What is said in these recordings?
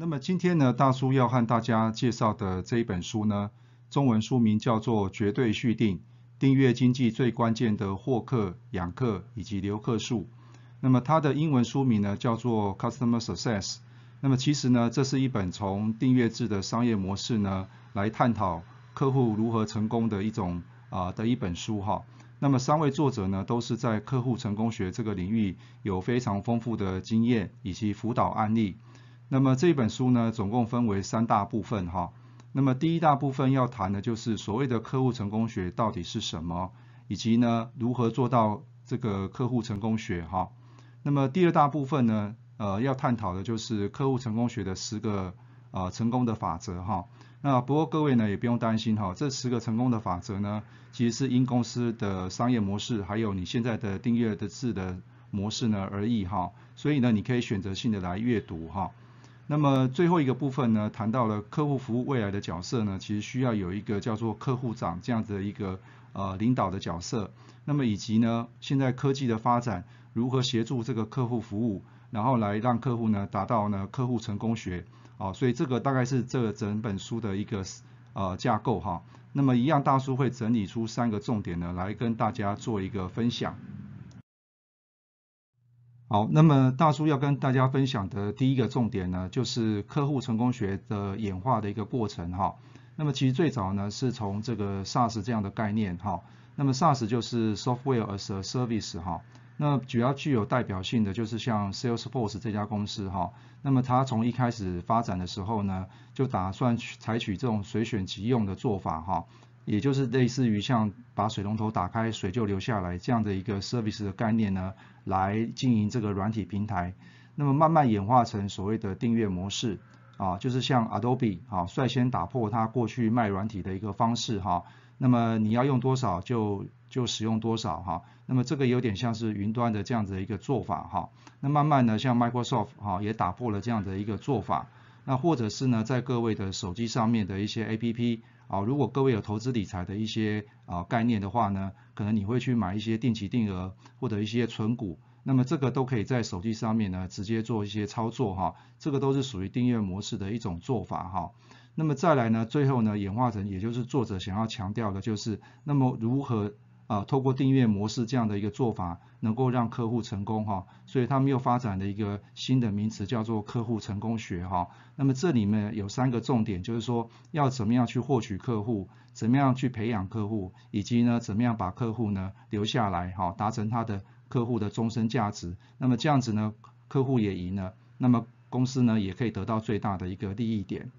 那么今天呢，大叔要和大家介绍的这一本书呢，中文书名叫做《绝对续订：订阅经济最关键的获客、养客以及留客数》。那么它的英文书名呢叫做 Customer Success。那么其实呢，这是一本从订阅制的商业模式呢，来探讨客户如何成功的一种啊的一本书哈。那么三位作者呢，都是在客户成功学这个领域有非常丰富的经验以及辅导案例。那么这本书呢，总共分为三大部分哈。那么第一大部分要谈的就是所谓的客户成功学到底是什么，以及呢如何做到这个客户成功学哈。那么第二大部分呢，呃要探讨的就是客户成功学的十个呃成功的法则哈。那不过各位呢也不用担心哈，这十个成功的法则呢，其实是因公司的商业模式，还有你现在的订阅的制的模式呢而异哈。所以呢你可以选择性的来阅读哈。那么最后一个部分呢，谈到了客户服务未来的角色呢，其实需要有一个叫做客户长这样子的一个呃领导的角色。那么以及呢，现在科技的发展如何协助这个客户服务，然后来让客户呢达到呢客户成功学啊，所以这个大概是这整本书的一个呃架构哈。那么一样大叔会整理出三个重点呢，来跟大家做一个分享。好，那么大叔要跟大家分享的第一个重点呢，就是客户成功学的演化的一个过程哈。那么其实最早呢，是从这个 SaaS 这样的概念哈。那么 SaaS 就是 Software as a Service 哈。那主要具有代表性的就是像 Salesforce 这家公司哈。那么它从一开始发展的时候呢，就打算采取这种随选即用的做法哈。也就是类似于像把水龙头打开，水就流下来这样的一个 service 的概念呢，来经营这个软体平台。那么慢慢演化成所谓的订阅模式，啊，就是像 Adobe 啊，率先打破它过去卖软体的一个方式哈。那么你要用多少就就使用多少哈。那么这个有点像是云端的这样子的一个做法哈。那慢慢呢，像 Microsoft 哈也打破了这样的一个做法。那或者是呢，在各位的手机上面的一些 APP。好，如果各位有投资理财的一些啊概念的话呢，可能你会去买一些定期定额或者一些存股，那么这个都可以在手机上面呢直接做一些操作哈，这个都是属于订阅模式的一种做法哈。那么再来呢，最后呢演化成，也就是作者想要强调的就是，那么如何？啊，透过订阅模式这样的一个做法，能够让客户成功哈，所以他们又发展了一个新的名词，叫做客户成功学哈。那么这里面有三个重点，就是说要怎么样去获取客户，怎么样去培养客户，以及呢怎么样把客户呢留下来哈，达成他的客户的终身价值。那么这样子呢，客户也赢了，那么公司呢也可以得到最大的一个利益点。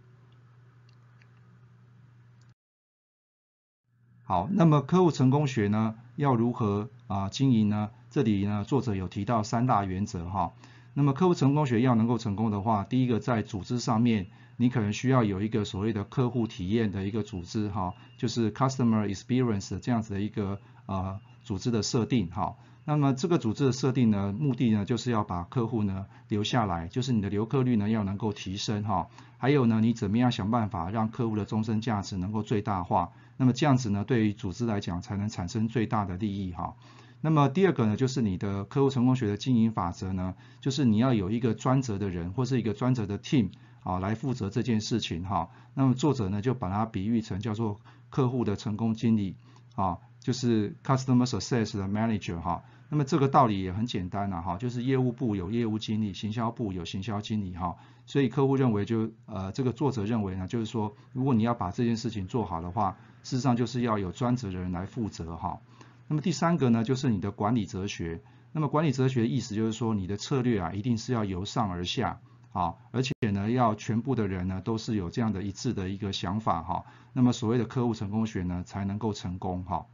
好，那么客户成功学呢，要如何啊经营呢？这里呢，作者有提到三大原则哈。那么客户成功学要能够成功的话，第一个在组织上面，你可能需要有一个所谓的客户体验的一个组织哈，就是 customer experience 这样子的一个呃组织的设定哈。那么这个组织的设定呢，目的呢就是要把客户呢留下来，就是你的留客率呢要能够提升哈。还有呢，你怎么样想办法让客户的终身价值能够最大化？那么这样子呢，对于组织来讲才能产生最大的利益哈。那么第二个呢，就是你的客户成功学的经营法则呢，就是你要有一个专责的人或是一个专责的 team 啊来负责这件事情哈。那么作者呢就把它比喻成叫做客户的成功经理啊，就是 customer success 的 manager 哈。那么这个道理也很简单呐哈，就是业务部有业务经理，行销部有行销经理哈。所以客户认为就呃这个作者认为呢，就是说如果你要把这件事情做好的话，事实上就是要有专职的人来负责哈。那么第三个呢，就是你的管理哲学。那么管理哲学的意思就是说，你的策略啊，一定是要由上而下啊，而且呢，要全部的人呢都是有这样的一致的一个想法哈。那么所谓的客户成功学呢，才能够成功哈。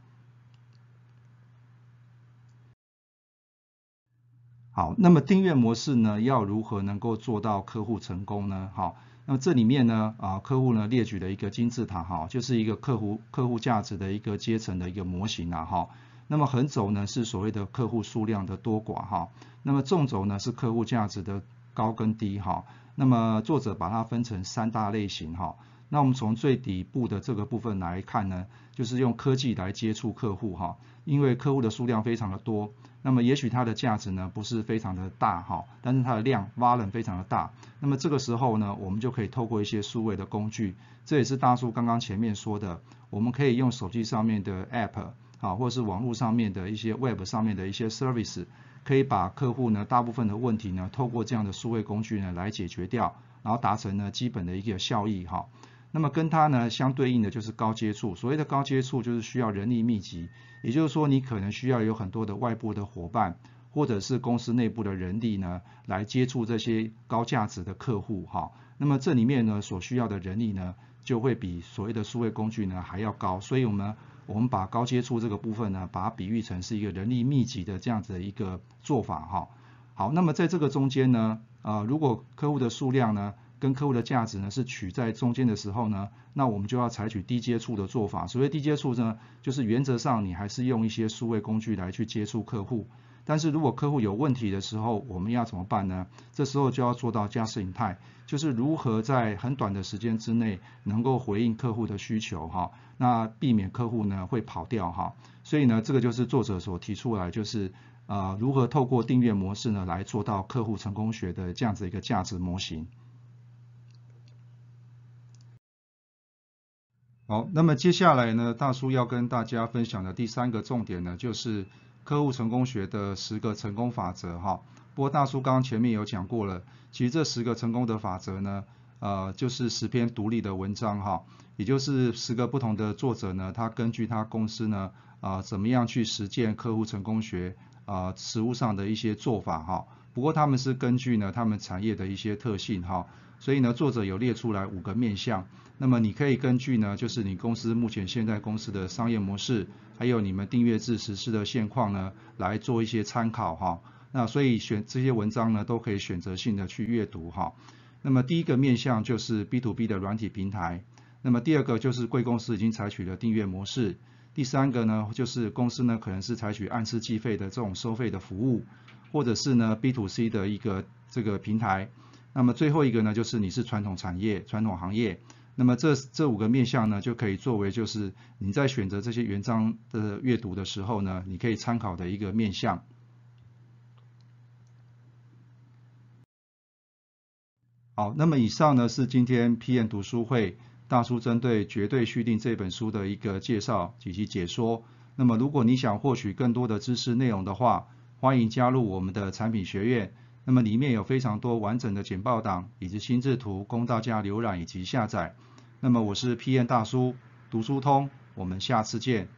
好，那么订阅模式呢，要如何能够做到客户成功呢？好，那么这里面呢，啊，客户呢列举了一个金字塔哈，就是一个客户客户价值的一个阶层的一个模型啊哈。那么横轴呢是所谓的客户数量的多寡哈，那么纵轴呢是客户价值的高跟低哈。那么作者把它分成三大类型哈。那我们从最底部的这个部分来看呢，就是用科技来接触客户哈，因为客户的数量非常的多。那么也许它的价值呢不是非常的大哈，但是它的量 volume 非常的大。那么这个时候呢，我们就可以透过一些数位的工具，这也是大叔刚刚前面说的，我们可以用手机上面的 app 啊，或者是网络上面的一些 web 上面的一些 service，可以把客户呢大部分的问题呢，透过这样的数位工具呢来解决掉，然后达成呢基本的一个效益哈。那么跟它呢相对应的就是高接触，所谓的高接触就是需要人力密集，也就是说你可能需要有很多的外部的伙伴，或者是公司内部的人力呢来接触这些高价值的客户哈。那么这里面呢所需要的人力呢就会比所谓的数位工具呢还要高，所以我们我们把高接触这个部分呢把它比喻成是一个人力密集的这样子的一个做法哈。好，那么在这个中间呢，呃如果客户的数量呢跟客户的价值呢是取在中间的时候呢，那我们就要采取低接触的做法。所谓低接触呢，就是原则上你还是用一些数位工具来去接触客户。但是如果客户有问题的时候，我们要怎么办呢？这时候就要做到加时形态，就是如何在很短的时间之内能够回应客户的需求哈，那避免客户呢会跑掉哈。所以呢，这个就是作者所提出来，就是呃如何透过订阅模式呢来做到客户成功学的这样子一个价值模型。好，那么接下来呢，大叔要跟大家分享的第三个重点呢，就是客户成功学的十个成功法则哈。不过大叔刚刚前面有讲过了，其实这十个成功的法则呢，呃，就是十篇独立的文章哈，也就是十个不同的作者呢，他根据他公司呢，啊，怎么样去实践客户成功学啊，实务上的一些做法哈。不过他们是根据呢，他们产业的一些特性哈。所以呢，作者有列出来五个面向，那么你可以根据呢，就是你公司目前现在公司的商业模式，还有你们订阅制实施的现况呢，来做一些参考哈。那所以选这些文章呢，都可以选择性的去阅读哈。那么第一个面向就是 B to B 的软体平台，那么第二个就是贵公司已经采取了订阅模式，第三个呢，就是公司呢可能是采取按次计费的这种收费的服务，或者是呢 B to C 的一个这个平台。那么最后一个呢，就是你是传统产业、传统行业，那么这这五个面向呢，就可以作为就是你在选择这些原章的阅读的时候呢，你可以参考的一个面向。好，那么以上呢是今天 PM 读书会大叔针对绝对续订这本书的一个介绍以及解说。那么如果你想获取更多的知识内容的话，欢迎加入我们的产品学院。那么里面有非常多完整的简报档以及心智图供大家浏览以及下载。那么我是 PM 大叔，读书通，我们下次见。